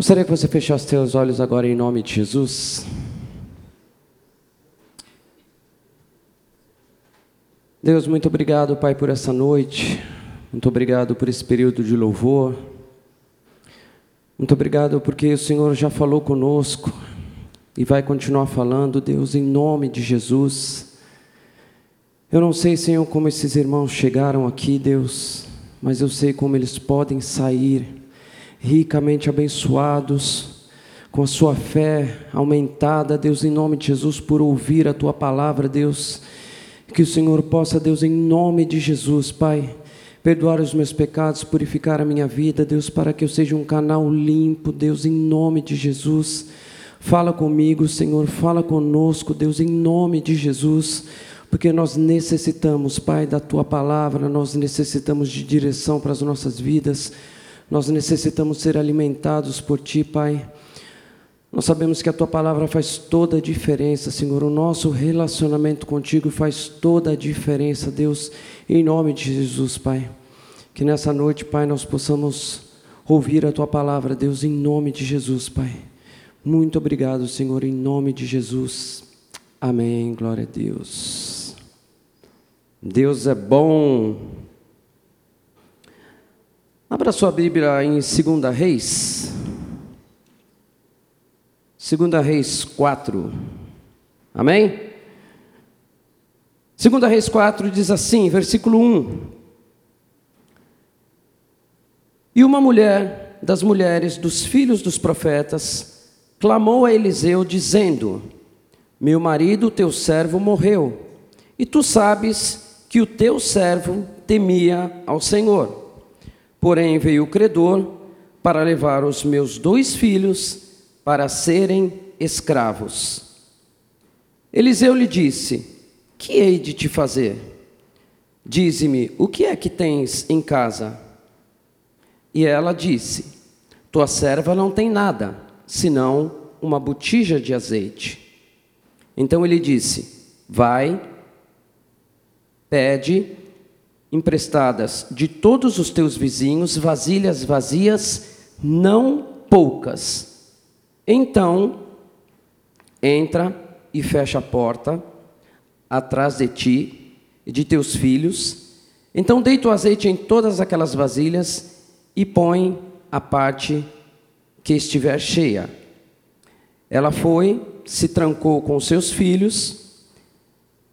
Gostaria que você fechasse seus olhos agora em nome de Jesus. Deus, muito obrigado, Pai, por essa noite. Muito obrigado por esse período de louvor. Muito obrigado porque o Senhor já falou conosco e vai continuar falando, Deus, em nome de Jesus. Eu não sei, Senhor, como esses irmãos chegaram aqui, Deus, mas eu sei como eles podem sair ricamente abençoados, com a sua fé aumentada, Deus, em nome de Jesus, por ouvir a tua palavra, Deus. Que o Senhor possa, Deus, em nome de Jesus, Pai, perdoar os meus pecados, purificar a minha vida, Deus, para que eu seja um canal limpo, Deus, em nome de Jesus. Fala comigo, Senhor, fala conosco, Deus, em nome de Jesus porque nós necessitamos, Pai, da tua palavra, nós necessitamos de direção para as nossas vidas. Nós necessitamos ser alimentados por Ti, Pai. Nós sabemos que a Tua palavra faz toda a diferença, Senhor. O nosso relacionamento contigo faz toda a diferença, Deus, em nome de Jesus, Pai. Que nessa noite, Pai, nós possamos ouvir a Tua palavra, Deus, em nome de Jesus, Pai. Muito obrigado, Senhor, em nome de Jesus. Amém. Glória a Deus. Deus é bom. Abra sua Bíblia em 2 Reis. 2 Reis 4. Amém? 2 Reis 4 diz assim, versículo 1. E uma mulher das mulheres dos filhos dos profetas clamou a Eliseu, dizendo: Meu marido, teu servo, morreu, e tu sabes que o teu servo temia ao Senhor. Porém veio o credor para levar os meus dois filhos para serem escravos. Eliseu lhe disse: Que hei de te fazer? Dize-me, o que é que tens em casa? E ela disse: Tua serva não tem nada, senão uma botija de azeite. Então ele disse: Vai, pede emprestadas de todos os teus vizinhos, vasilhas vazias, não poucas. Então, entra e fecha a porta atrás de ti e de teus filhos. Então, deita o azeite em todas aquelas vasilhas e põe a parte que estiver cheia. Ela foi, se trancou com seus filhos,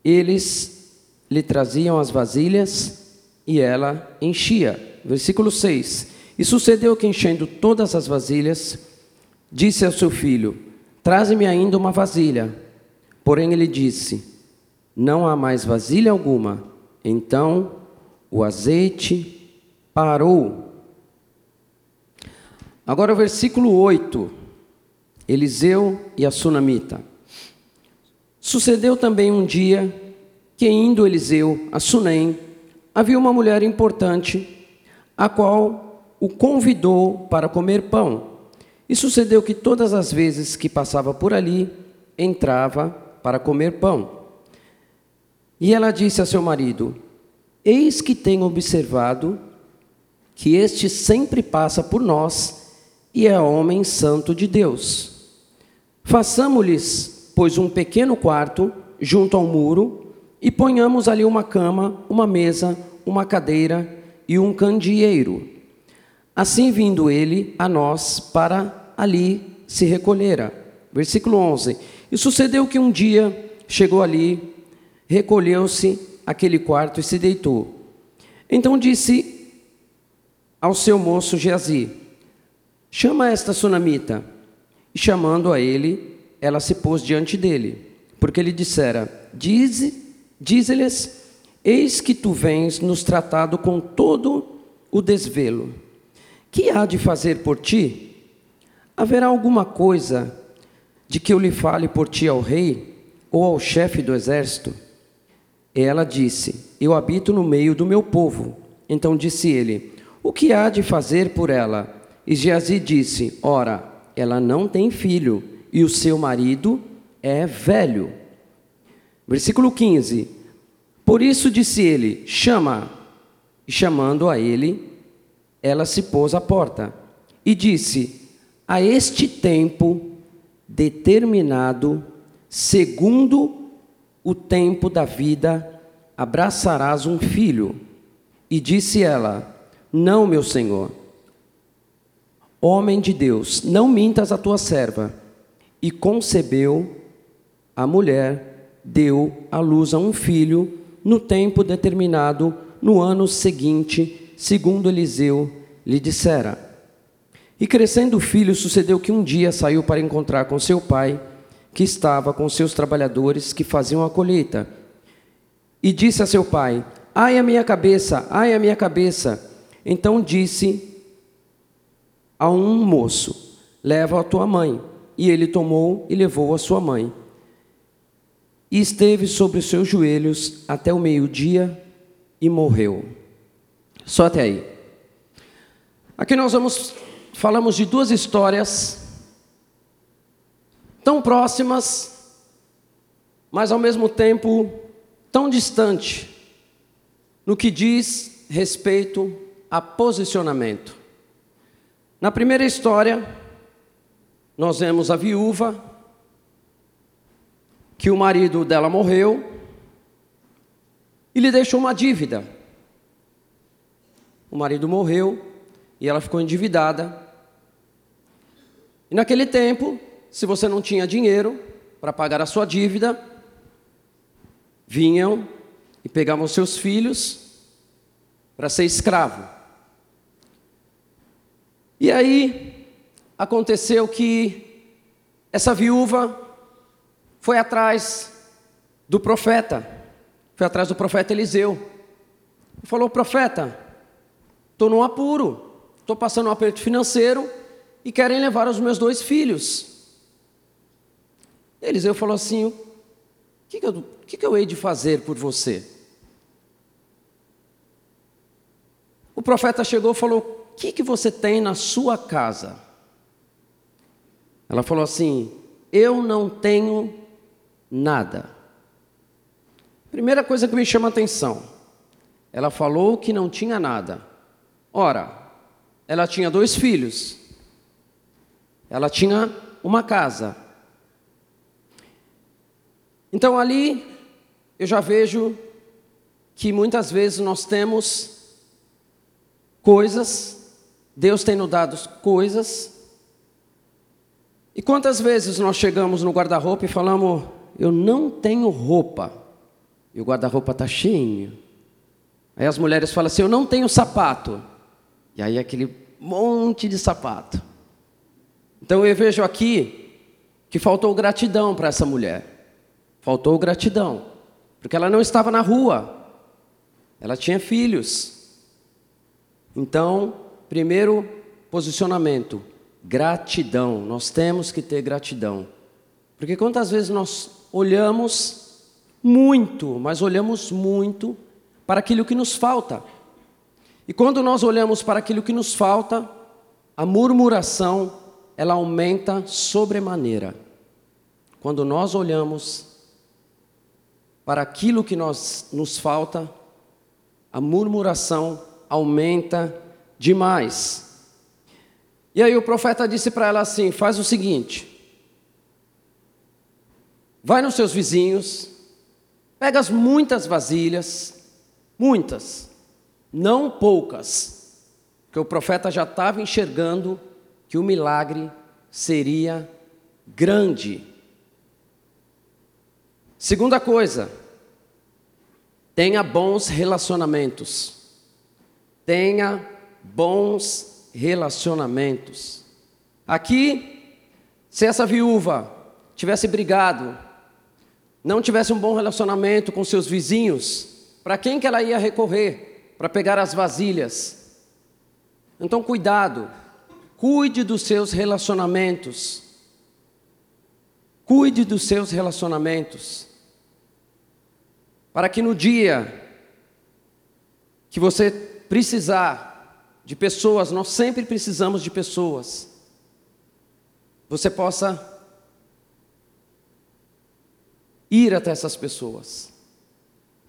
eles lhe traziam as vasilhas e ela enchia. Versículo 6. E sucedeu que, enchendo todas as vasilhas, disse ao seu filho: Traze-me ainda uma vasilha. Porém ele disse: Não há mais vasilha alguma. Então o azeite parou. Agora o versículo 8. Eliseu e a sunamita. Sucedeu também um dia que, indo Eliseu a Sunem, havia uma mulher importante, a qual o convidou para comer pão. E sucedeu que todas as vezes que passava por ali, entrava para comer pão. E ela disse a seu marido: Eis que tenho observado que este sempre passa por nós e é homem santo de Deus. Façamos-lhes, pois, um pequeno quarto junto ao muro e ponhamos ali uma cama, uma mesa, uma cadeira e um candeeiro. Assim vindo ele a nós para ali se recolhera. Versículo 11. E sucedeu que um dia chegou ali, recolheu-se aquele quarto e se deitou. Então disse ao seu moço Geazi: Chama esta sunamita. E chamando a ele, ela se pôs diante dele, porque ele dissera: Dize Diz-lhes: Eis que tu vens nos tratado com todo o desvelo. Que há de fazer por ti? Haverá alguma coisa de que eu lhe fale por ti ao rei ou ao chefe do exército? Ela disse: Eu habito no meio do meu povo. Então disse ele: O que há de fazer por ela? E Geazi disse: Ora, ela não tem filho e o seu marido é velho. Versículo 15: Por isso disse ele: Chama. E chamando a ele, ela se pôs à porta e disse: a este tempo determinado, segundo o tempo da vida, abraçarás um filho. E disse ela: Não, meu senhor. Homem de Deus, não mintas a tua serva. E concebeu a mulher, deu à luz a um filho no tempo determinado, no ano seguinte, segundo Eliseu lhe dissera. E crescendo o filho, sucedeu que um dia saiu para encontrar com seu pai, que estava com seus trabalhadores que faziam a colheita. E disse a seu pai: Ai a minha cabeça, ai a minha cabeça. Então disse a um moço: Leva a tua mãe. E ele tomou e levou a sua mãe. E esteve sobre os seus joelhos até o meio-dia e morreu. Só até aí. Aqui nós vamos falamos de duas histórias tão próximas, mas ao mesmo tempo tão distante no que diz respeito a posicionamento. Na primeira história, nós vemos a viúva, que o marido dela morreu e lhe deixou uma dívida. O marido morreu e ela ficou endividada. E naquele tempo, se você não tinha dinheiro para pagar a sua dívida, vinham e pegavam seus filhos para ser escravo. E aí aconteceu que essa viúva foi atrás do profeta, foi atrás do profeta Eliseu. Falou: profeta, estou num apuro, estou passando um aperto financeiro e querem levar os meus dois filhos. Eliseu falou assim: o que, que, eu, que, que eu hei de fazer por você? O profeta chegou e falou: que, que você tem na sua casa? Ela falou assim: Eu não tenho nada. Primeira coisa que me chama a atenção, ela falou que não tinha nada. Ora, ela tinha dois filhos, ela tinha uma casa. Então ali eu já vejo que muitas vezes nós temos coisas Deus tem nos dado coisas. E quantas vezes nós chegamos no guarda-roupa e falamos, eu não tenho roupa, e o guarda-roupa está cheio. Aí as mulheres falam assim, eu não tenho sapato, e aí aquele monte de sapato. Então eu vejo aqui que faltou gratidão para essa mulher, faltou gratidão, porque ela não estava na rua, ela tinha filhos. Então, Primeiro posicionamento, gratidão. Nós temos que ter gratidão. Porque quantas vezes nós olhamos muito, mas olhamos muito para aquilo que nos falta. E quando nós olhamos para aquilo que nos falta, a murmuração, ela aumenta sobremaneira. Quando nós olhamos para aquilo que nós, nos falta, a murmuração aumenta demais. E aí o profeta disse para ela assim: faz o seguinte, vai nos seus vizinhos, pega as muitas vasilhas, muitas, não poucas, porque o profeta já estava enxergando que o milagre seria grande. Segunda coisa, tenha bons relacionamentos. Tenha bons relacionamentos. Aqui, se essa viúva tivesse brigado, não tivesse um bom relacionamento com seus vizinhos, para quem que ela ia recorrer para pegar as vasilhas? Então, cuidado, cuide dos seus relacionamentos. Cuide dos seus relacionamentos. Para que no dia que você precisar de pessoas, nós sempre precisamos de pessoas. Você possa ir até essas pessoas.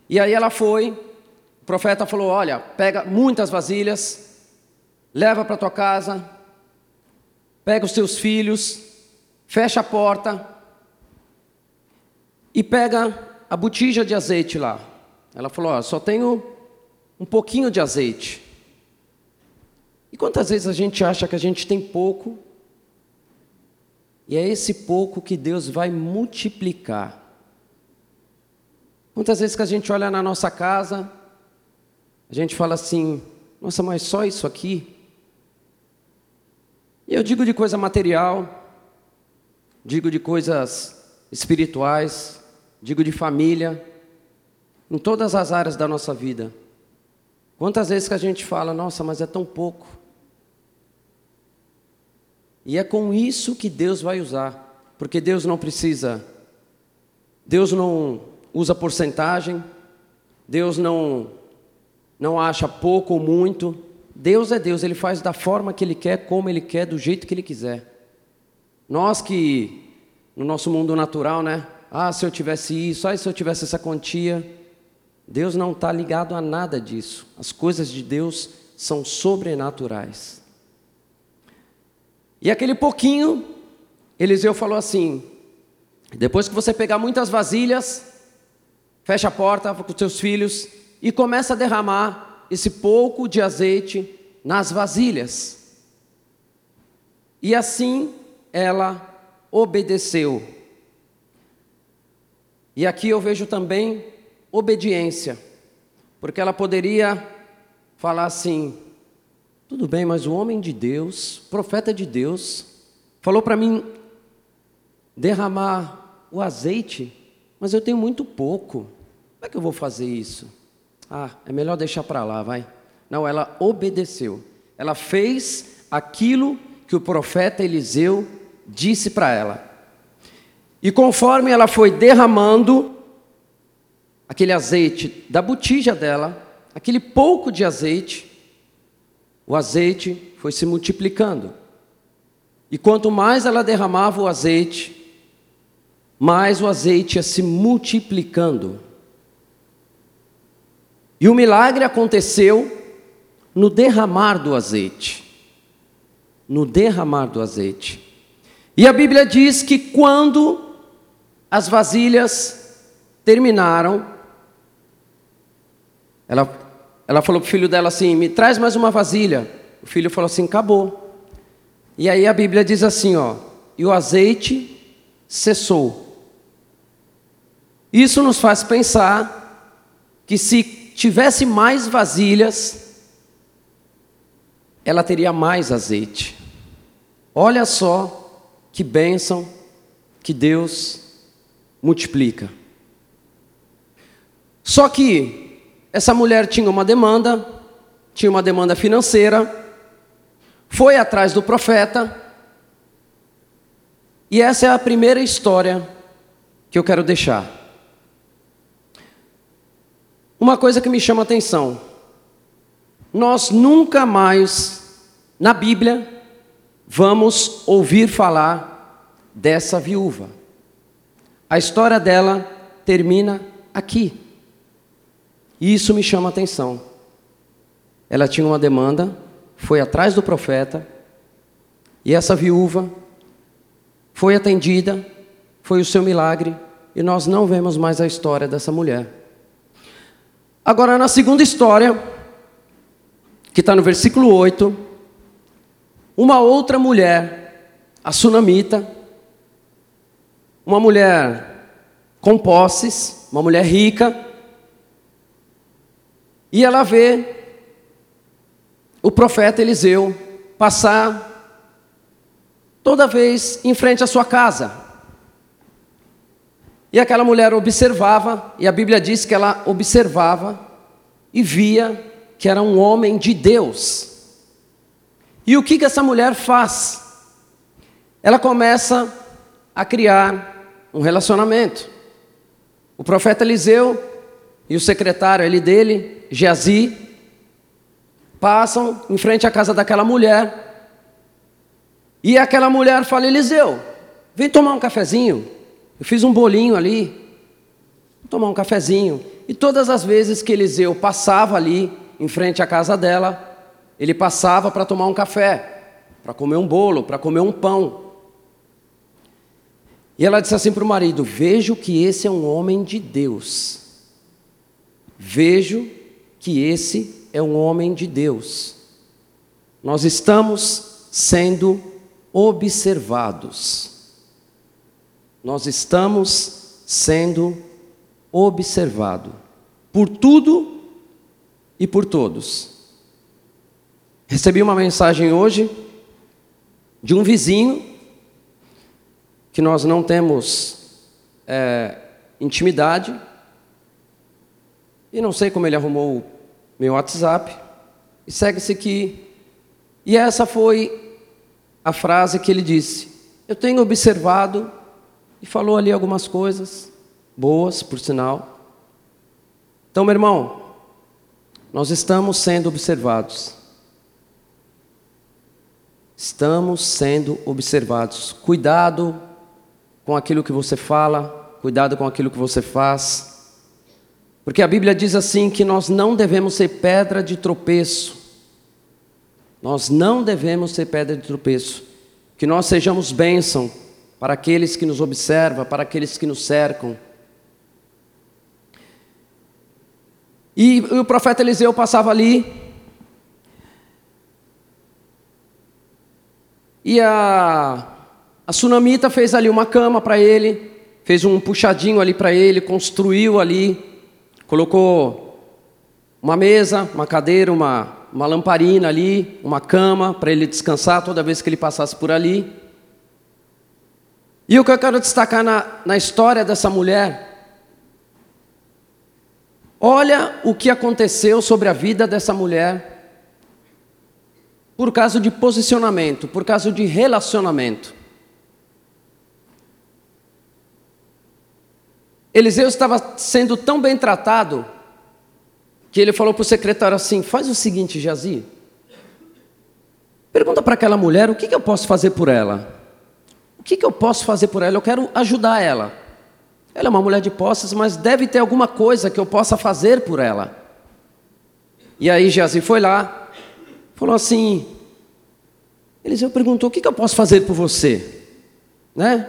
E aí ela foi, o profeta falou: Olha, pega muitas vasilhas, leva para tua casa, pega os seus filhos, fecha a porta e pega a botija de azeite lá. Ela falou: Ó, só tenho um pouquinho de azeite. E quantas vezes a gente acha que a gente tem pouco, e é esse pouco que Deus vai multiplicar. Quantas vezes que a gente olha na nossa casa, a gente fala assim: nossa, mas só isso aqui? E eu digo de coisa material, digo de coisas espirituais, digo de família, em todas as áreas da nossa vida. Quantas vezes que a gente fala, nossa, mas é tão pouco. E é com isso que Deus vai usar, porque Deus não precisa, Deus não usa porcentagem, Deus não não acha pouco ou muito. Deus é Deus, ele faz da forma que ele quer, como ele quer, do jeito que ele quiser. Nós que no nosso mundo natural, né? Ah, se eu tivesse isso, ah, se eu tivesse essa quantia, Deus não está ligado a nada disso. As coisas de Deus são sobrenaturais. E aquele pouquinho, Eliseu falou assim: depois que você pegar muitas vasilhas, fecha a porta com seus filhos e começa a derramar esse pouco de azeite nas vasilhas. E assim ela obedeceu. E aqui eu vejo também obediência, porque ela poderia falar assim: tudo bem, mas o homem de Deus, profeta de Deus, falou para mim derramar o azeite, mas eu tenho muito pouco. Como é que eu vou fazer isso? Ah, é melhor deixar para lá, vai. Não, ela obedeceu. Ela fez aquilo que o profeta Eliseu disse para ela. E conforme ela foi derramando aquele azeite da botija dela, aquele pouco de azeite, o azeite foi se multiplicando. E quanto mais ela derramava o azeite, mais o azeite ia se multiplicando. E o milagre aconteceu no derramar do azeite. No derramar do azeite. E a Bíblia diz que quando as vasilhas terminaram, ela, ela falou para o filho dela assim: me traz mais uma vasilha. O filho falou assim: acabou. E aí a Bíblia diz assim: ó, e o azeite cessou. Isso nos faz pensar que se tivesse mais vasilhas, ela teria mais azeite. Olha só que bênção que Deus multiplica. Só que essa mulher tinha uma demanda, tinha uma demanda financeira, foi atrás do profeta, e essa é a primeira história que eu quero deixar. Uma coisa que me chama a atenção: nós nunca mais, na Bíblia, vamos ouvir falar dessa viúva. A história dela termina aqui. E isso me chama a atenção. Ela tinha uma demanda, foi atrás do profeta, e essa viúva foi atendida, foi o seu milagre, e nós não vemos mais a história dessa mulher. Agora, na segunda história, que está no versículo 8, uma outra mulher, a sunamita, uma mulher com posses, uma mulher rica, e ela vê o profeta Eliseu passar toda vez em frente à sua casa. E aquela mulher observava, e a Bíblia diz que ela observava e via que era um homem de Deus. E o que, que essa mulher faz? Ela começa a criar um relacionamento. O profeta Eliseu e o secretário ali dele Geazi, passam em frente à casa daquela mulher. E aquela mulher fala: Eliseu, vem tomar um cafezinho. Eu fiz um bolinho ali. Vou tomar um cafezinho. E todas as vezes que Eliseu passava ali em frente à casa dela, ele passava para tomar um café. para comer um bolo, para comer um pão. E ela disse assim para o marido: Vejo que esse é um homem de Deus. Vejo que esse é um homem de Deus. Nós estamos sendo observados. Nós estamos sendo observados por tudo e por todos. Recebi uma mensagem hoje de um vizinho que nós não temos é, intimidade e não sei como ele arrumou meu WhatsApp e segue-se aqui. E essa foi a frase que ele disse. Eu tenho observado e falou ali algumas coisas boas, por sinal. Então, meu irmão, nós estamos sendo observados. Estamos sendo observados. Cuidado com aquilo que você fala, cuidado com aquilo que você faz. Porque a Bíblia diz assim que nós não devemos ser pedra de tropeço. Nós não devemos ser pedra de tropeço. Que nós sejamos bênção para aqueles que nos observam, para aqueles que nos cercam. E o profeta Eliseu passava ali, E a, a Sunamita fez ali uma cama para ele, fez um puxadinho ali para ele, construiu ali, colocou uma mesa, uma cadeira, uma, uma lamparina ali, uma cama para ele descansar toda vez que ele passasse por ali. E o que eu quero destacar na, na história dessa mulher, olha o que aconteceu sobre a vida dessa mulher por causa de posicionamento, por causa de relacionamento. Eliseu estava sendo tão bem tratado que ele falou para o secretário assim: faz o seguinte, Jazi, pergunta para aquela mulher o que, que eu posso fazer por ela. Que, que eu posso fazer por ela? Eu quero ajudar ela. Ela é uma mulher de posses, mas deve ter alguma coisa que eu possa fazer por ela. E aí Jazi foi lá, falou assim: Eliseu perguntou: O que, que eu posso fazer por você? Né?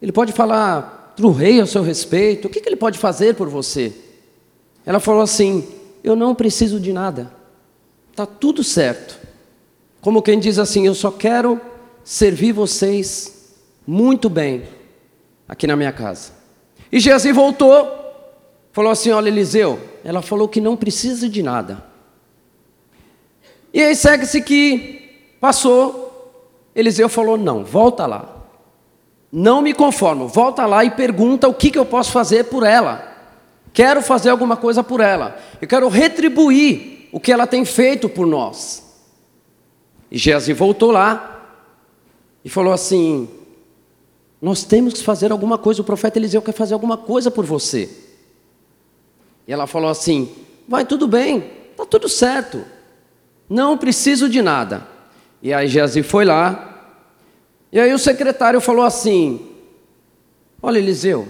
Ele pode falar para o rei a seu respeito: O que, que ele pode fazer por você? Ela falou assim: Eu não preciso de nada, está tudo certo. Como quem diz assim: Eu só quero servir vocês muito bem aqui na minha casa. E Geazi voltou, falou assim: Olha, Eliseu, ela falou que não precisa de nada. E aí segue-se que passou, Eliseu falou: não, volta lá. Não me conformo, volta lá e pergunta o que, que eu posso fazer por ela. Quero fazer alguma coisa por ela. Eu quero retribuir o que ela tem feito por nós. E Geazi voltou lá e falou assim: Nós temos que fazer alguma coisa. O profeta Eliseu quer fazer alguma coisa por você. E ela falou assim: Vai, tudo bem, está tudo certo. Não preciso de nada. E aí Geazi foi lá. E aí o secretário falou assim: Olha, Eliseu,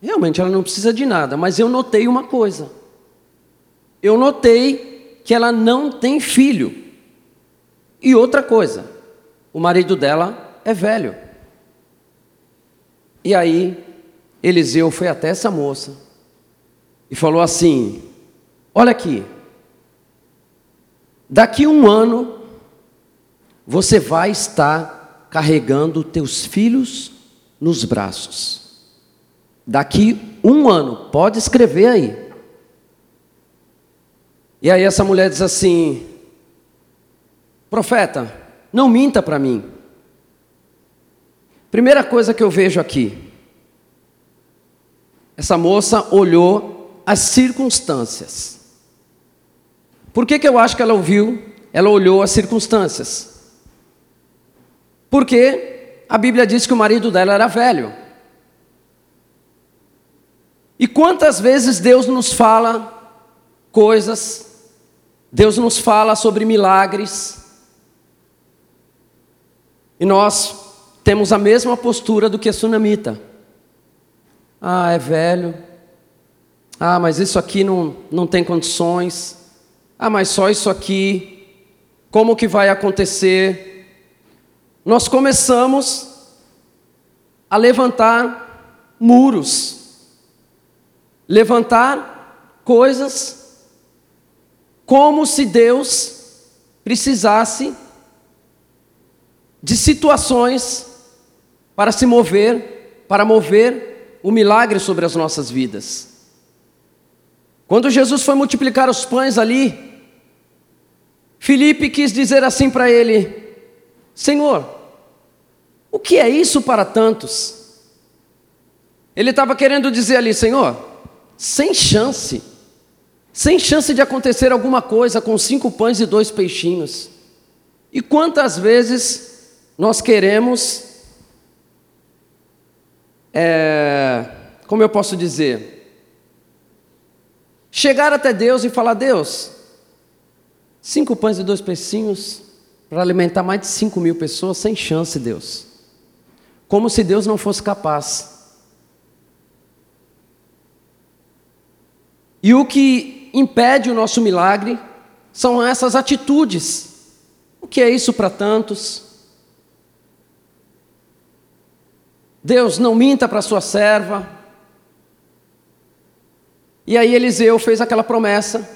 realmente ela não precisa de nada, mas eu notei uma coisa. Eu notei que ela não tem filho. E outra coisa, o marido dela é velho. E aí Eliseu foi até essa moça e falou assim: Olha aqui, Daqui um ano, você vai estar carregando teus filhos nos braços. Daqui um ano, pode escrever aí. E aí essa mulher diz assim: Profeta, não minta para mim. Primeira coisa que eu vejo aqui, essa moça olhou as circunstâncias. Por que, que eu acho que ela ouviu? Ela olhou as circunstâncias. Porque a Bíblia diz que o marido dela era velho. E quantas vezes Deus nos fala coisas, Deus nos fala sobre milagres, e nós temos a mesma postura do que a sunamita. Ah, é velho. Ah, mas isso aqui não, não tem condições. Ah, mas só isso aqui, como que vai acontecer? nós começamos a levantar muros, levantar coisas como se Deus precisasse de situações para se mover, para mover o milagre sobre as nossas vidas. Quando Jesus foi multiplicar os pães ali, Filipe quis dizer assim para ele: Senhor, o que é isso para tantos? Ele estava querendo dizer ali, Senhor, sem chance, sem chance de acontecer alguma coisa com cinco pães e dois peixinhos. E quantas vezes nós queremos, é, como eu posso dizer, chegar até Deus e falar: Deus, cinco pães e dois peixinhos para alimentar mais de cinco mil pessoas, sem chance, Deus. Como se Deus não fosse capaz. E o que impede o nosso milagre são essas atitudes. O que é isso para tantos? Deus, não minta para sua serva, e aí Eliseu fez aquela promessa,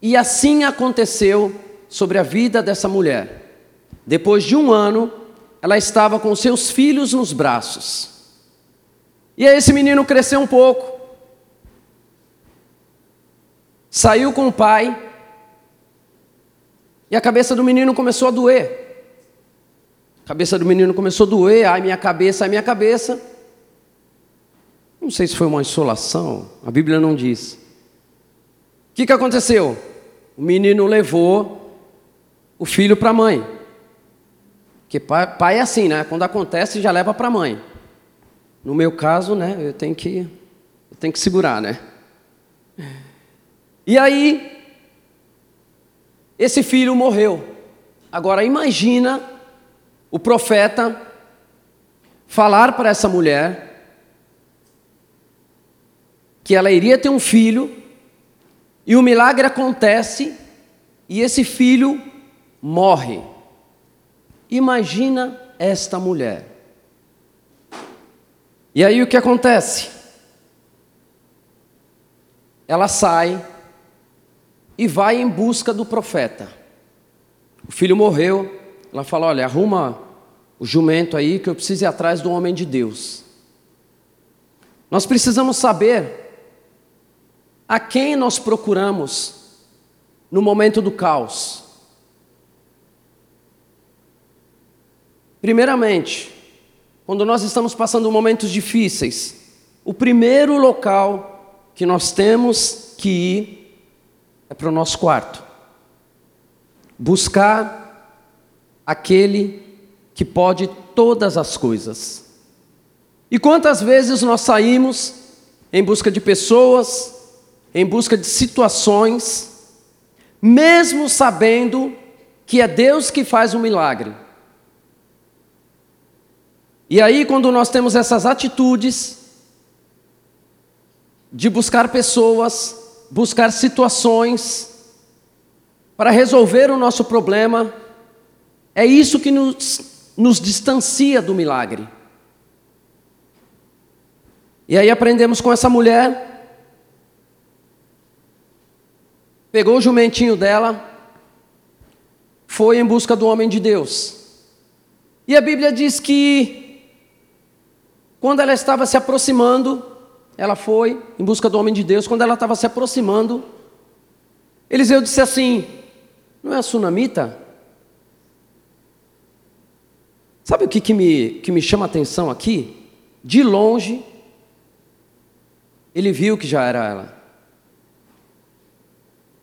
e assim aconteceu sobre a vida dessa mulher. Depois de um ano, ela estava com seus filhos nos braços. E aí esse menino cresceu um pouco, saiu com o pai, e a cabeça do menino começou a doer. Cabeça do menino começou a doer, ai minha cabeça, ai minha cabeça. Não sei se foi uma insolação, a Bíblia não diz. O que, que aconteceu? O menino levou o filho para a mãe. Porque pai, pai, é assim, né? Quando acontece, já leva para a mãe. No meu caso, né? Eu tenho que, eu tenho que segurar, né? E aí, esse filho morreu. Agora imagina o profeta falar para essa mulher que ela iria ter um filho, e o milagre acontece, e esse filho morre. Imagina esta mulher. E aí o que acontece? Ela sai e vai em busca do profeta. O filho morreu, ela fala: Olha, arruma o jumento aí que eu preciso ir atrás do homem de Deus. Nós precisamos saber a quem nós procuramos no momento do caos? Primeiramente, quando nós estamos passando momentos difíceis, o primeiro local que nós temos que ir é para o nosso quarto. Buscar aquele que pode todas as coisas. E quantas vezes nós saímos em busca de pessoas, em busca de situações, mesmo sabendo que é Deus que faz o milagre. E aí, quando nós temos essas atitudes de buscar pessoas, buscar situações para resolver o nosso problema, é isso que nos, nos distancia do milagre. E aí aprendemos com essa mulher pegou o jumentinho dela, foi em busca do homem de Deus. E a Bíblia diz que, quando ela estava se aproximando, ela foi em busca do homem de Deus. Quando ela estava se aproximando, Eliseu disse assim: Não é a sunamita? Sabe o que, que, me, que me chama a atenção aqui? De longe, ele viu que já era ela.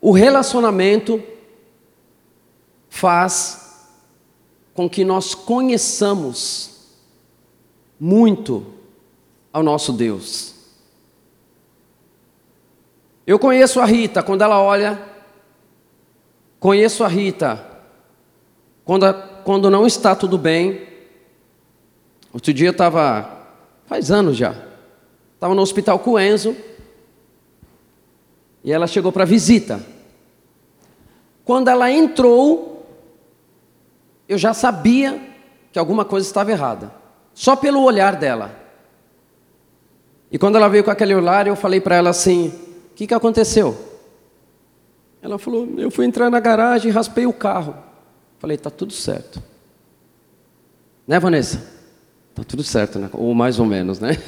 O relacionamento faz com que nós conheçamos muito ao nosso Deus. Eu conheço a Rita quando ela olha, conheço a Rita quando, quando não está tudo bem. Outro dia eu estava, faz anos já, estava no hospital com o Enzo, e ela chegou para visita. Quando ela entrou, eu já sabia que alguma coisa estava errada, só pelo olhar dela. E quando ela veio com aquele olhar, eu falei para ela assim: O que, que aconteceu? Ela falou: Eu fui entrar na garagem e raspei o carro. Falei: Tá tudo certo. Né, Vanessa? Tá tudo certo, né? Ou mais ou menos, né?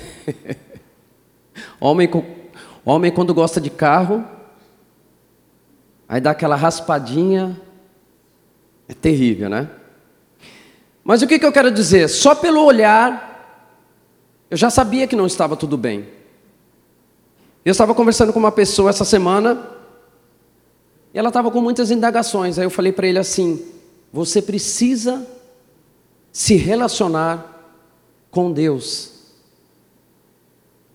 homem, homem, quando gosta de carro, aí dá aquela raspadinha, é terrível, né? Mas o que, que eu quero dizer? Só pelo olhar, eu já sabia que não estava tudo bem. Eu estava conversando com uma pessoa essa semana, e ela estava com muitas indagações. Aí eu falei para ele assim: você precisa se relacionar com Deus.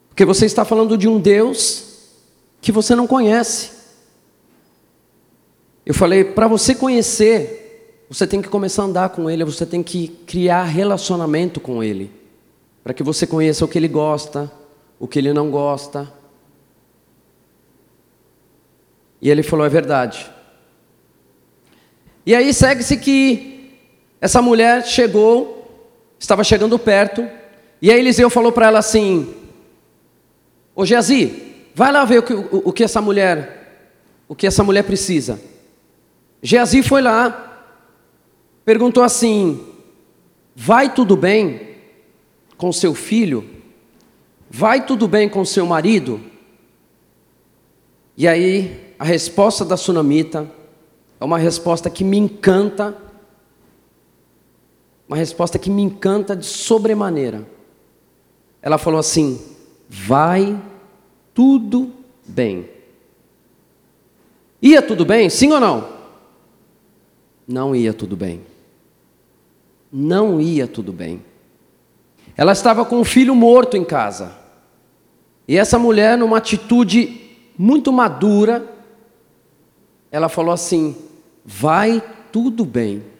Porque você está falando de um Deus que você não conhece. Eu falei, para você conhecer, você tem que começar a andar com Ele, você tem que criar relacionamento com Ele, para que você conheça o que Ele gosta, o que Ele não gosta. E ele falou: é verdade. E aí segue-se que essa mulher chegou estava chegando perto, e aí Eliseu falou para ela assim: Ô Geazi, vai lá ver o que, o, o que essa mulher, o que essa mulher precisa. Geazi foi lá, perguntou assim: Vai tudo bem com seu filho? Vai tudo bem com seu marido? E aí, a resposta da sunamita é uma resposta que me encanta uma resposta que me encanta de sobremaneira. Ela falou assim: vai tudo bem. Ia tudo bem? Sim ou não? Não ia tudo bem. Não ia tudo bem. Ela estava com um filho morto em casa. E essa mulher, numa atitude muito madura, ela falou assim: vai tudo bem.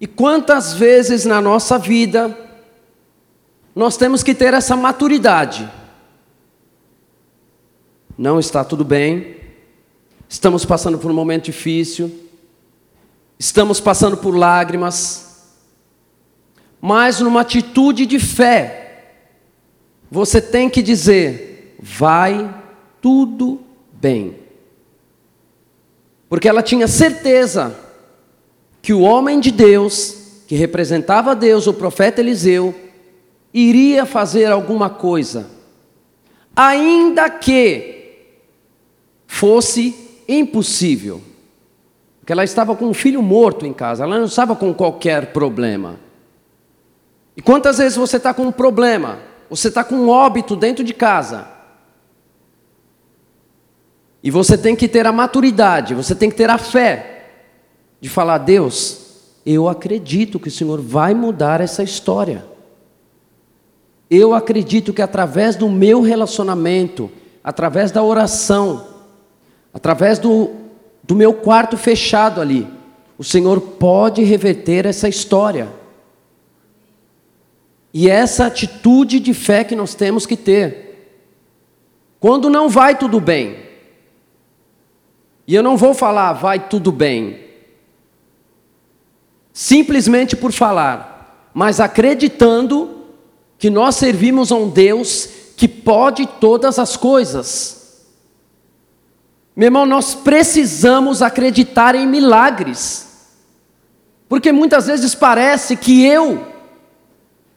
E quantas vezes na nossa vida nós temos que ter essa maturidade? Não está tudo bem, estamos passando por um momento difícil, estamos passando por lágrimas, mas numa atitude de fé, você tem que dizer: vai tudo bem. Porque ela tinha certeza que o homem de Deus, que representava Deus, o profeta Eliseu, iria fazer alguma coisa, ainda que fosse impossível. Porque ela estava com um filho morto em casa, ela não estava com qualquer problema. E quantas vezes você está com um problema, você está com um óbito dentro de casa, e você tem que ter a maturidade, você tem que ter a fé de falar: Deus, eu acredito que o Senhor vai mudar essa história. Eu acredito que através do meu relacionamento, através da oração, através do, do meu quarto fechado ali, o Senhor pode reverter essa história. E essa atitude de fé que nós temos que ter. Quando não vai tudo bem, e eu não vou falar vai tudo bem, simplesmente por falar, mas acreditando que nós servimos a um Deus que pode todas as coisas. Meu irmão, nós precisamos acreditar em milagres, porque muitas vezes parece que eu,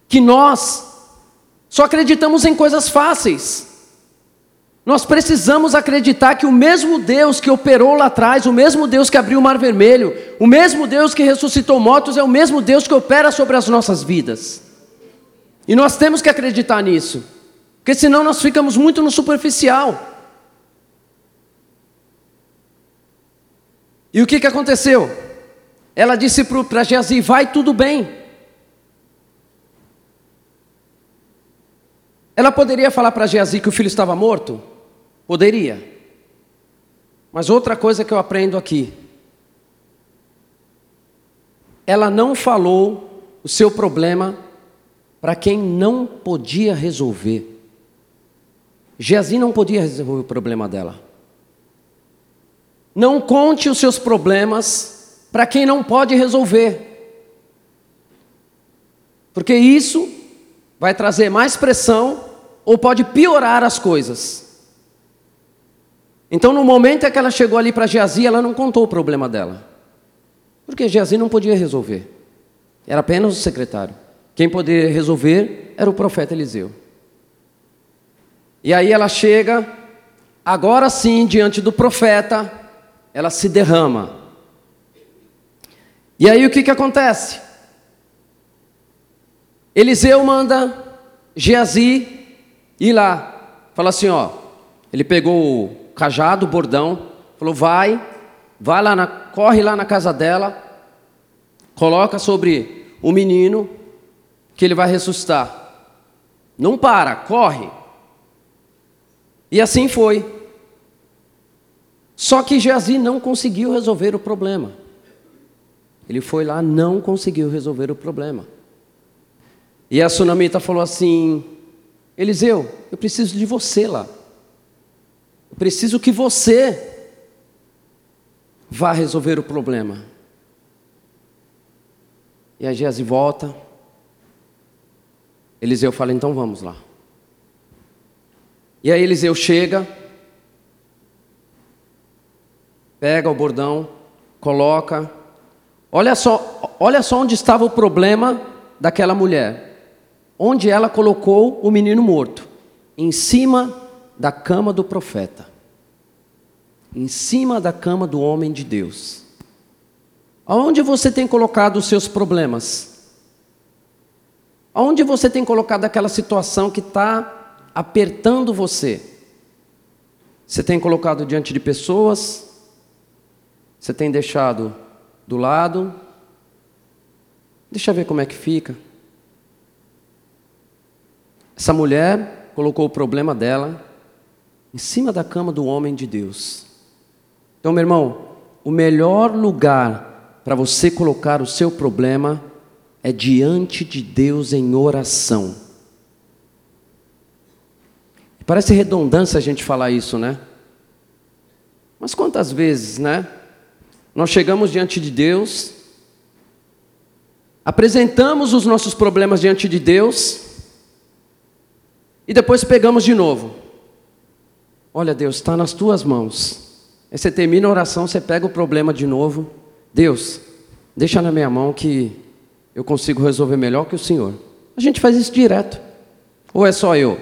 que nós, só acreditamos em coisas fáceis. Nós precisamos acreditar que o mesmo Deus que operou lá atrás, o mesmo Deus que abriu o mar vermelho, o mesmo Deus que ressuscitou mortos, é o mesmo Deus que opera sobre as nossas vidas. E nós temos que acreditar nisso, porque senão nós ficamos muito no superficial. E o que, que aconteceu? Ela disse para Geazi: vai tudo bem. Ela poderia falar para Geazi que o filho estava morto? Poderia. Mas outra coisa que eu aprendo aqui. Ela não falou o seu problema para quem não podia resolver. Geazi não podia resolver o problema dela. Não conte os seus problemas para quem não pode resolver. Porque isso vai trazer mais pressão ou pode piorar as coisas. Então, no momento em que ela chegou ali para Geazi, ela não contou o problema dela. Porque Geazi não podia resolver. Era apenas o secretário. Quem poderia resolver era o profeta Eliseu. E aí ela chega, agora sim, diante do profeta, ela se derrama. E aí o que, que acontece? Eliseu manda Geazi ir lá. Fala assim, ó. Ele pegou cajado, bordão, falou: vai, vai lá na, corre lá na casa dela, coloca sobre o menino que ele vai ressuscitar. Não para, corre. E assim foi. Só que Geazi não conseguiu resolver o problema. Ele foi lá, não conseguiu resolver o problema. E a sunamita falou assim: Eliseu, eu preciso de você lá. Preciso que você vá resolver o problema. E a Geazi volta. Eliseu fala: então vamos lá. E aí Eliseu chega, pega o bordão, coloca. Olha só, olha só onde estava o problema daquela mulher. Onde ela colocou o menino morto? Em cima da cama do profeta. Em cima da cama do homem de Deus. Aonde você tem colocado os seus problemas? Aonde você tem colocado aquela situação que está apertando você? Você tem colocado diante de pessoas? Você tem deixado do lado? Deixa eu ver como é que fica. Essa mulher colocou o problema dela em cima da cama do homem de Deus. Então, meu irmão, o melhor lugar para você colocar o seu problema é diante de Deus em oração. Parece redundância a gente falar isso, né? Mas quantas vezes, né? Nós chegamos diante de Deus, apresentamos os nossos problemas diante de Deus e depois pegamos de novo. Olha, Deus, está nas tuas mãos. Aí você termina a oração, você pega o problema de novo. Deus, deixa na minha mão que eu consigo resolver melhor que o Senhor. A gente faz isso direto. Ou é só eu?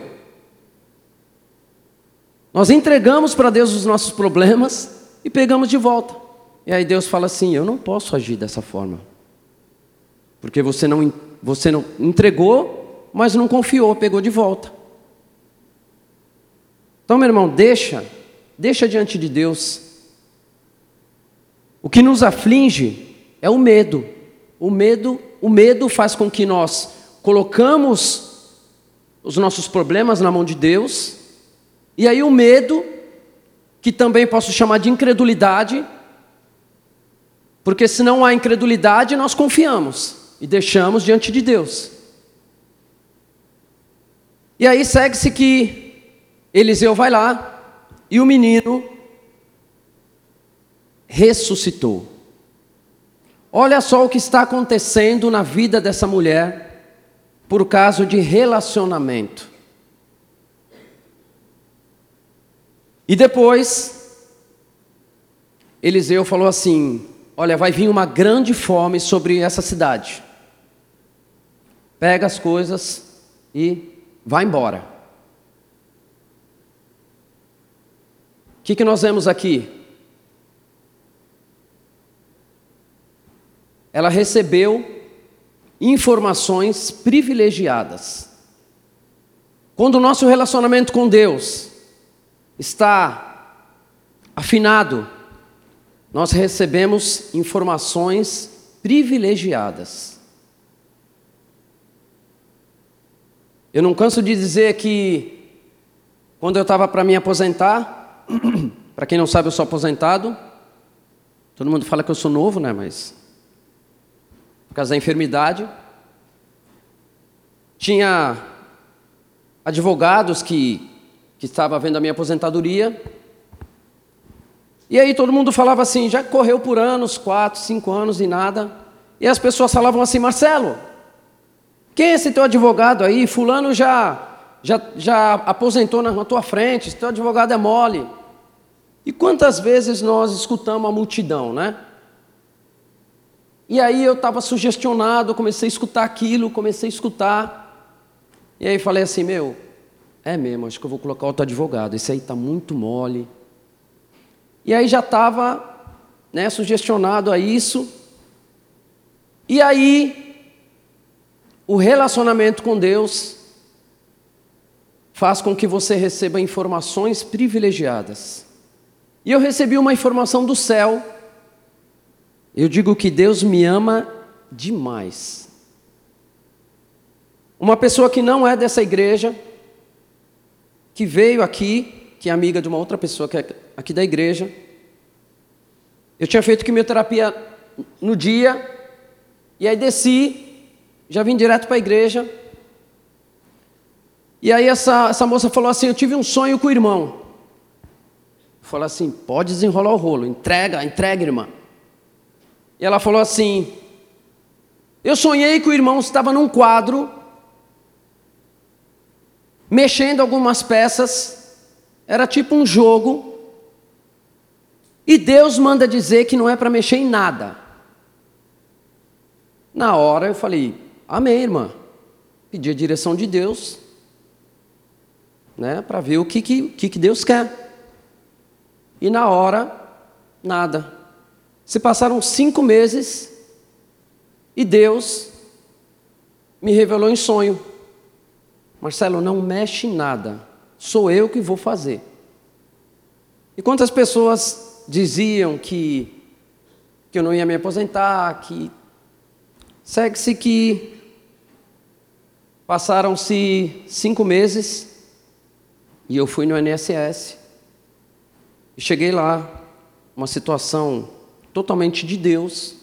Nós entregamos para Deus os nossos problemas e pegamos de volta. E aí Deus fala assim: Eu não posso agir dessa forma. Porque você não, você não entregou, mas não confiou, pegou de volta. Então, meu irmão, deixa, deixa diante de Deus. O que nos aflige é o medo. O medo, o medo faz com que nós colocamos os nossos problemas na mão de Deus. E aí o medo, que também posso chamar de incredulidade, porque se não há incredulidade, nós confiamos e deixamos diante de Deus. E aí segue-se que Eliseu vai lá e o menino ressuscitou. Olha só o que está acontecendo na vida dessa mulher por causa de relacionamento. E depois, Eliseu falou assim: Olha, vai vir uma grande fome sobre essa cidade. Pega as coisas e vai embora. Que, que nós vemos aqui? Ela recebeu informações privilegiadas. Quando o nosso relacionamento com Deus está afinado, nós recebemos informações privilegiadas. Eu não canso de dizer que, quando eu estava para me aposentar, para quem não sabe, eu sou aposentado. Todo mundo fala que eu sou novo, né? Mas. Por causa da enfermidade. Tinha advogados que, que estavam vendo a minha aposentadoria e aí todo mundo falava assim, já correu por anos, quatro, cinco anos e nada. E as pessoas falavam assim, Marcelo, Quem é esse teu advogado aí? Fulano já já, já aposentou na tua frente, esse teu advogado é mole. E quantas vezes nós escutamos a multidão, né? E aí eu estava sugestionado, comecei a escutar aquilo, comecei a escutar. E aí falei assim, meu, é mesmo, acho que eu vou colocar outro advogado, esse aí está muito mole. E aí já estava né, sugestionado a isso. E aí, o relacionamento com Deus faz com que você receba informações privilegiadas. E eu recebi uma informação do céu. Eu digo que Deus me ama demais. Uma pessoa que não é dessa igreja, que veio aqui, que é amiga de uma outra pessoa que é aqui da igreja. Eu tinha feito quimioterapia no dia, e aí desci, já vim direto para a igreja. E aí essa, essa moça falou assim: Eu tive um sonho com o irmão. Falou assim: Pode desenrolar o rolo, entrega, entrega, irmã. E ela falou assim: Eu sonhei que o irmão estava num quadro, mexendo algumas peças, era tipo um jogo, e Deus manda dizer que não é para mexer em nada. Na hora eu falei: Amém, irmã. Pedi a direção de Deus né, para ver o que, que, que Deus quer. E na hora, nada. Se passaram cinco meses e Deus me revelou em sonho: Marcelo, não mexe em nada, sou eu que vou fazer. E quantas pessoas diziam que, que eu não ia me aposentar, que segue-se que passaram-se cinco meses e eu fui no NSS. E cheguei lá, uma situação totalmente de Deus.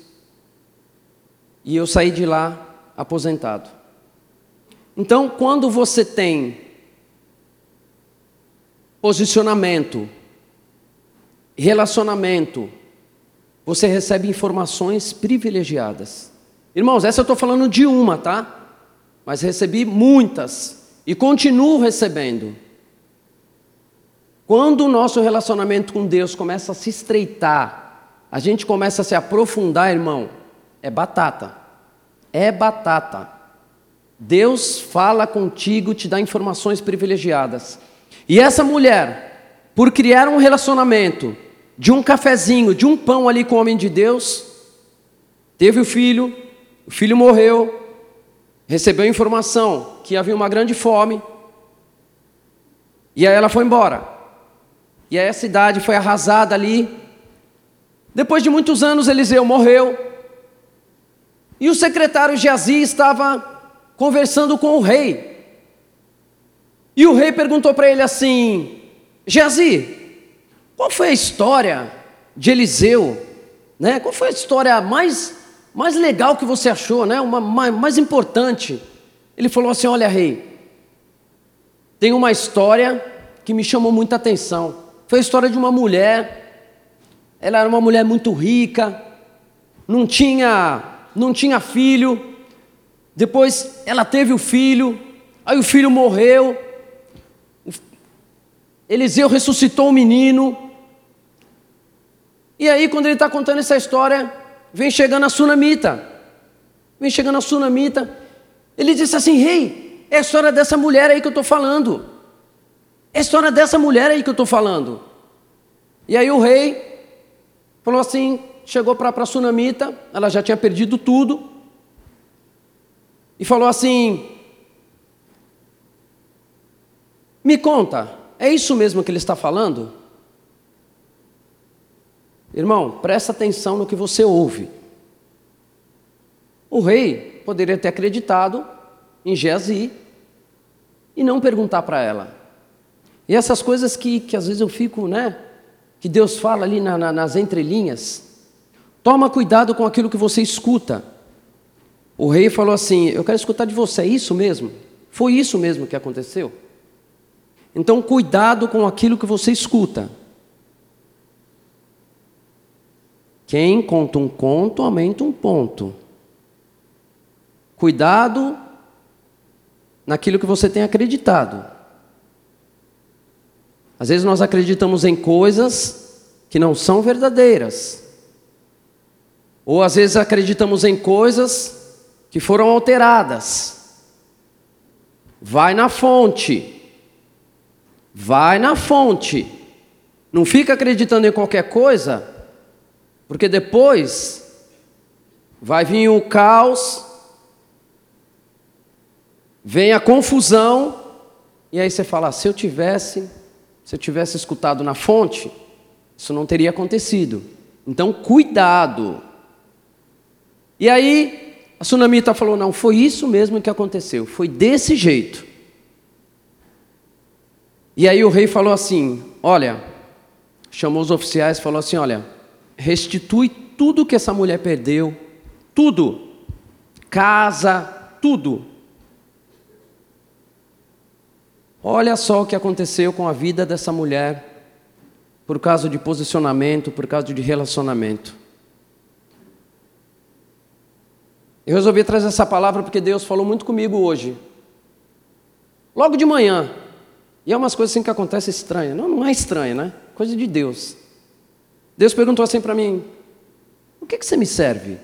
E eu saí de lá aposentado. Então, quando você tem posicionamento, relacionamento, você recebe informações privilegiadas. Irmãos, essa eu estou falando de uma, tá? Mas recebi muitas e continuo recebendo. Quando o nosso relacionamento com Deus começa a se estreitar, a gente começa a se aprofundar, irmão, é batata. É batata. Deus fala contigo, te dá informações privilegiadas. E essa mulher, por criar um relacionamento de um cafezinho, de um pão ali com o homem de Deus, teve o filho, o filho morreu, recebeu informação que havia uma grande fome, e aí ela foi embora. E aí a cidade foi arrasada ali. Depois de muitos anos, Eliseu morreu. E o secretário Geazi estava conversando com o rei. E o rei perguntou para ele assim: Geazi, qual foi a história de Eliseu? Né? Qual foi a história mais, mais legal que você achou, né? Uma, mais, mais importante? Ele falou assim: Olha, rei, tem uma história que me chamou muita atenção. Foi a história de uma mulher. Ela era uma mulher muito rica, não tinha, não tinha filho. Depois ela teve o filho, aí o filho morreu. Eliseu ressuscitou o menino. E aí, quando ele está contando essa história, vem chegando a sunamita. Vem chegando a sunamita. Ele disse assim: Rei, hey, é a história dessa mulher aí que eu estou falando. É a história dessa mulher aí que eu estou falando. E aí o rei falou assim: chegou para a Sunamita, ela já tinha perdido tudo, e falou assim: Me conta, é isso mesmo que ele está falando? Irmão, presta atenção no que você ouve. O rei poderia ter acreditado em Geazi e não perguntar para ela. E essas coisas que, que às vezes eu fico, né? Que Deus fala ali na, na, nas entrelinhas. Toma cuidado com aquilo que você escuta. O rei falou assim: Eu quero escutar de você, é isso mesmo? Foi isso mesmo que aconteceu? Então, cuidado com aquilo que você escuta. Quem conta um conto aumenta um ponto. Cuidado naquilo que você tem acreditado. Às vezes nós acreditamos em coisas que não são verdadeiras. Ou às vezes acreditamos em coisas que foram alteradas. Vai na fonte. Vai na fonte. Não fica acreditando em qualquer coisa, porque depois vai vir o caos, vem a confusão, e aí você fala: se eu tivesse, se eu tivesse escutado na fonte, isso não teria acontecido. Então, cuidado. E aí, a tsunamita falou: não, foi isso mesmo que aconteceu, foi desse jeito. E aí o rei falou assim: olha, chamou os oficiais e falou assim: olha, restitui tudo que essa mulher perdeu, tudo, casa, tudo. Olha só o que aconteceu com a vida dessa mulher por causa de posicionamento, por causa de relacionamento. Eu resolvi trazer essa palavra porque Deus falou muito comigo hoje. Logo de manhã. E é umas coisas assim que acontecem estranhas. Não, não é estranha, né? Coisa de Deus. Deus perguntou assim para mim: O que, que você me serve?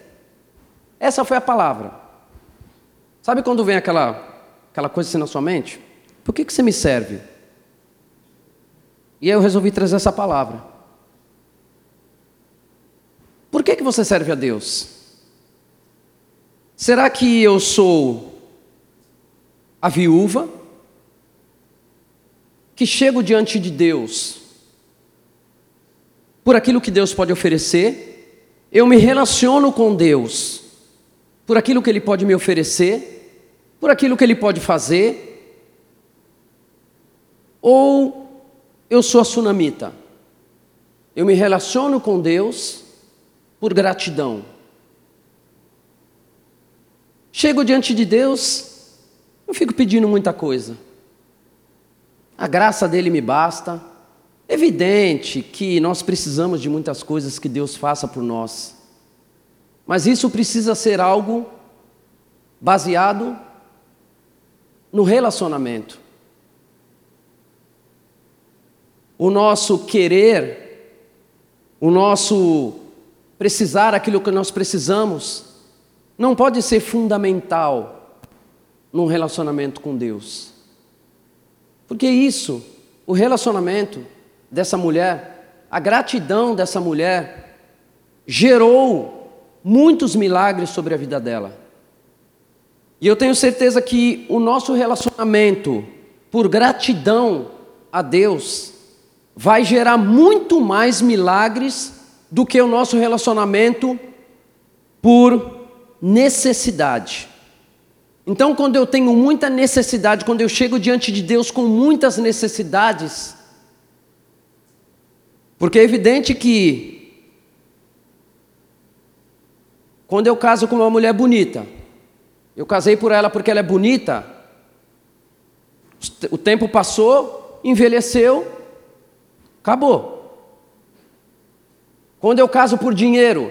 Essa foi a palavra. Sabe quando vem aquela, aquela coisa assim na sua mente? Por que, que você me serve? E aí eu resolvi trazer essa palavra. Por que, que você serve a Deus? Será que eu sou a viúva que chego diante de Deus por aquilo que Deus pode oferecer? Eu me relaciono com Deus por aquilo que Ele pode me oferecer, por aquilo que Ele pode fazer? Ou eu sou a sunamita? Eu me relaciono com Deus por gratidão. Chego diante de Deus, não fico pedindo muita coisa. A graça dele me basta. Evidente que nós precisamos de muitas coisas que Deus faça por nós. Mas isso precisa ser algo baseado no relacionamento. O nosso querer, o nosso precisar aquilo que nós precisamos, não pode ser fundamental num relacionamento com Deus. Porque isso, o relacionamento dessa mulher, a gratidão dessa mulher, gerou muitos milagres sobre a vida dela. E eu tenho certeza que o nosso relacionamento, por gratidão a Deus, vai gerar muito mais milagres do que o nosso relacionamento por necessidade. Então, quando eu tenho muita necessidade, quando eu chego diante de Deus com muitas necessidades, porque é evidente que quando eu caso com uma mulher bonita, eu casei por ela porque ela é bonita, o tempo passou, envelheceu, acabou. Quando eu caso por dinheiro,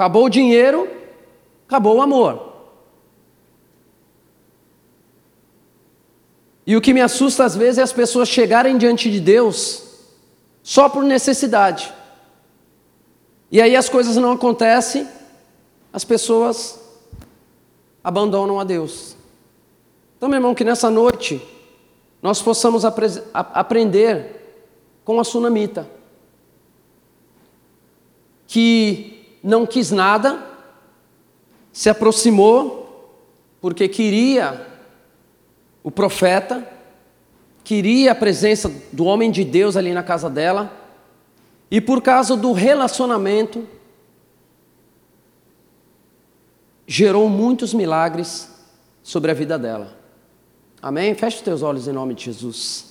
Acabou o dinheiro, acabou o amor. E o que me assusta às vezes é as pessoas chegarem diante de Deus só por necessidade. E aí as coisas não acontecem, as pessoas abandonam a Deus. Então, meu irmão, que nessa noite nós possamos aprender com a sunamita. Que não quis nada, se aproximou, porque queria o profeta, queria a presença do homem de Deus ali na casa dela, e por causa do relacionamento, gerou muitos milagres sobre a vida dela. Amém? Feche os teus olhos em nome de Jesus.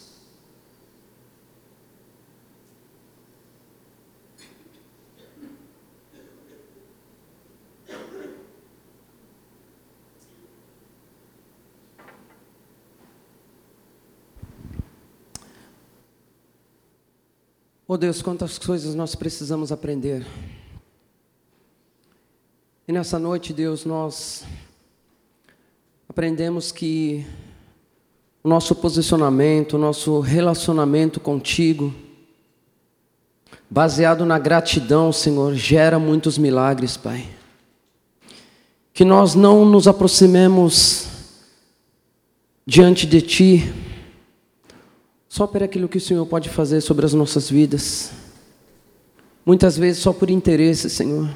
Oh Deus, quantas coisas nós precisamos aprender. E nessa noite, Deus, nós aprendemos que o nosso posicionamento, o nosso relacionamento contigo, baseado na gratidão, Senhor, gera muitos milagres, Pai. Que nós não nos aproximemos diante de Ti só por aquilo que o Senhor pode fazer sobre as nossas vidas. Muitas vezes só por interesse, Senhor.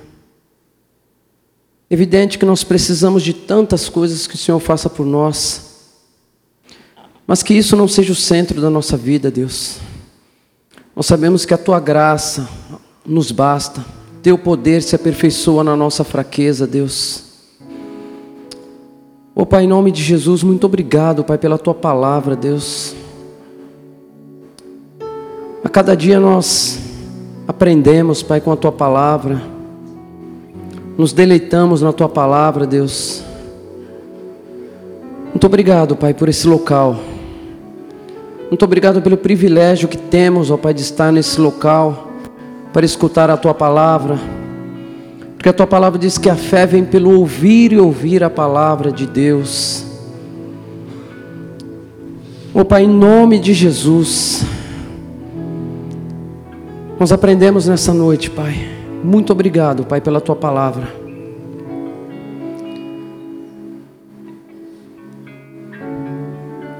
Evidente que nós precisamos de tantas coisas que o Senhor faça por nós, mas que isso não seja o centro da nossa vida, Deus. Nós sabemos que a tua graça nos basta, teu poder se aperfeiçoa na nossa fraqueza, Deus. Ô oh, Pai, em nome de Jesus, muito obrigado, Pai, pela tua palavra, Deus. A cada dia nós aprendemos, Pai, com a tua palavra nos deleitamos na tua palavra, Deus. Muito obrigado, Pai, por esse local. Muito obrigado pelo privilégio que temos, ó Pai, de estar nesse local para escutar a tua palavra. Porque a tua palavra diz que a fé vem pelo ouvir e ouvir a palavra de Deus. Ó Pai, em nome de Jesus, nós aprendemos nessa noite, Pai muito obrigado, Pai, pela tua palavra.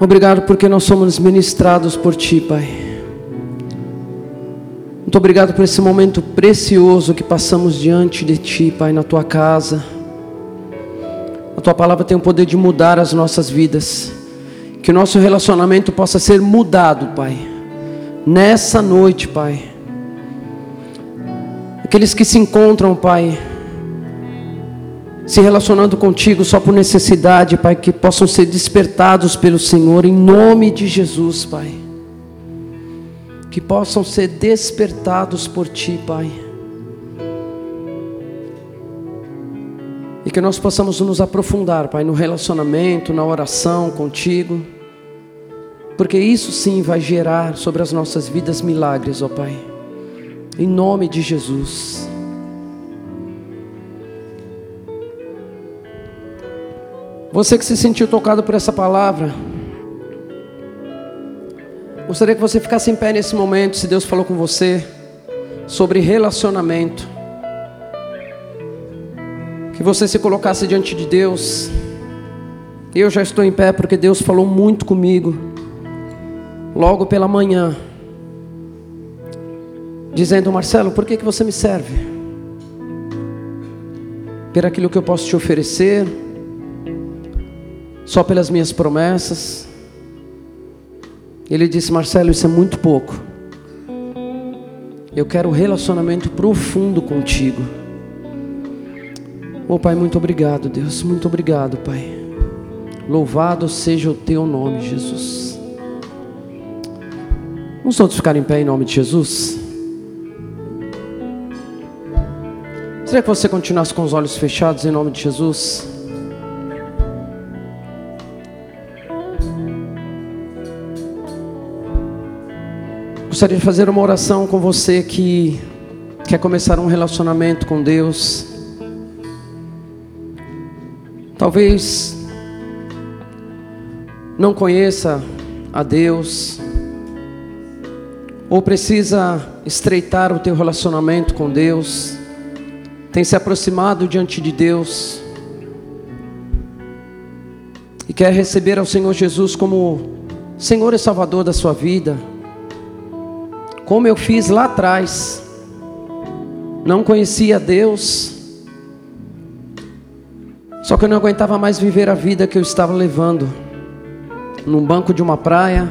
Obrigado porque nós somos ministrados por Ti, Pai. Muito obrigado por esse momento precioso que passamos diante de Ti, Pai, na Tua casa. A Tua palavra tem o poder de mudar as nossas vidas. Que o nosso relacionamento possa ser mudado, Pai. Nessa noite, Pai Aqueles que se encontram, Pai, se relacionando contigo só por necessidade, Pai, que possam ser despertados pelo Senhor, em nome de Jesus, Pai. Que possam ser despertados por Ti, Pai. E que nós possamos nos aprofundar, Pai, no relacionamento, na oração contigo. Porque isso sim vai gerar sobre as nossas vidas milagres, ó Pai. Em nome de Jesus. Você que se sentiu tocado por essa palavra, gostaria que você ficasse em pé nesse momento, se Deus falou com você sobre relacionamento. Que você se colocasse diante de Deus. Eu já estou em pé porque Deus falou muito comigo. Logo pela manhã dizendo: Marcelo, por que, que você me serve? Por aquilo que eu posso te oferecer, só pelas minhas promessas. Ele disse: Marcelo, isso é muito pouco. Eu quero um relacionamento profundo contigo. Oh Pai, muito obrigado, Deus, muito obrigado, Pai. Louvado seja o teu nome, Jesus. Vamos todos ficar em pé em nome de Jesus? Gostaria que você continuasse com os olhos fechados em nome de Jesus. Gostaria de fazer uma oração com você que quer começar um relacionamento com Deus. Talvez não conheça a Deus, ou precisa estreitar o teu relacionamento com Deus tem se aproximado diante de Deus e quer receber ao Senhor Jesus como Senhor e Salvador da sua vida, como eu fiz lá atrás, não conhecia Deus, só que eu não aguentava mais viver a vida que eu estava levando, num banco de uma praia,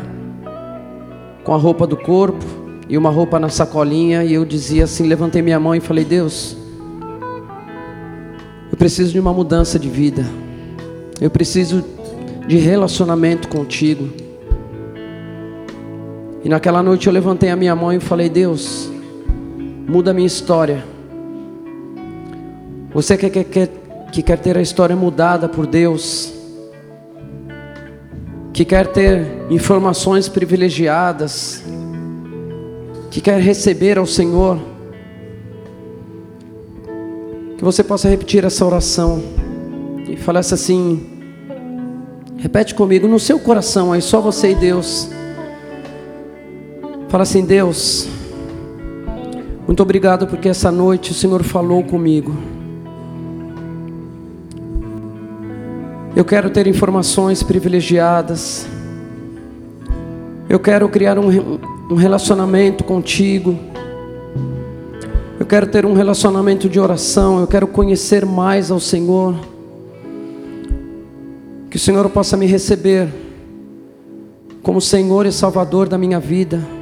com a roupa do corpo e uma roupa na sacolinha, e eu dizia assim: levantei minha mão e falei, Deus, eu preciso de uma mudança de vida. Eu preciso de relacionamento contigo. E naquela noite eu levantei a minha mão e falei: Deus, muda a minha história. Você que quer, quer, que quer ter a história mudada por Deus, que quer ter informações privilegiadas, que quer receber ao Senhor, que você possa repetir essa oração e falasse assim: Repete comigo no seu coração aí, só você e Deus. Fala assim: Deus, muito obrigado porque essa noite o Senhor falou comigo. Eu quero ter informações privilegiadas. Eu quero criar um, um relacionamento contigo. Eu quero ter um relacionamento de oração. Eu quero conhecer mais ao Senhor. Que o Senhor possa me receber como Senhor e Salvador da minha vida.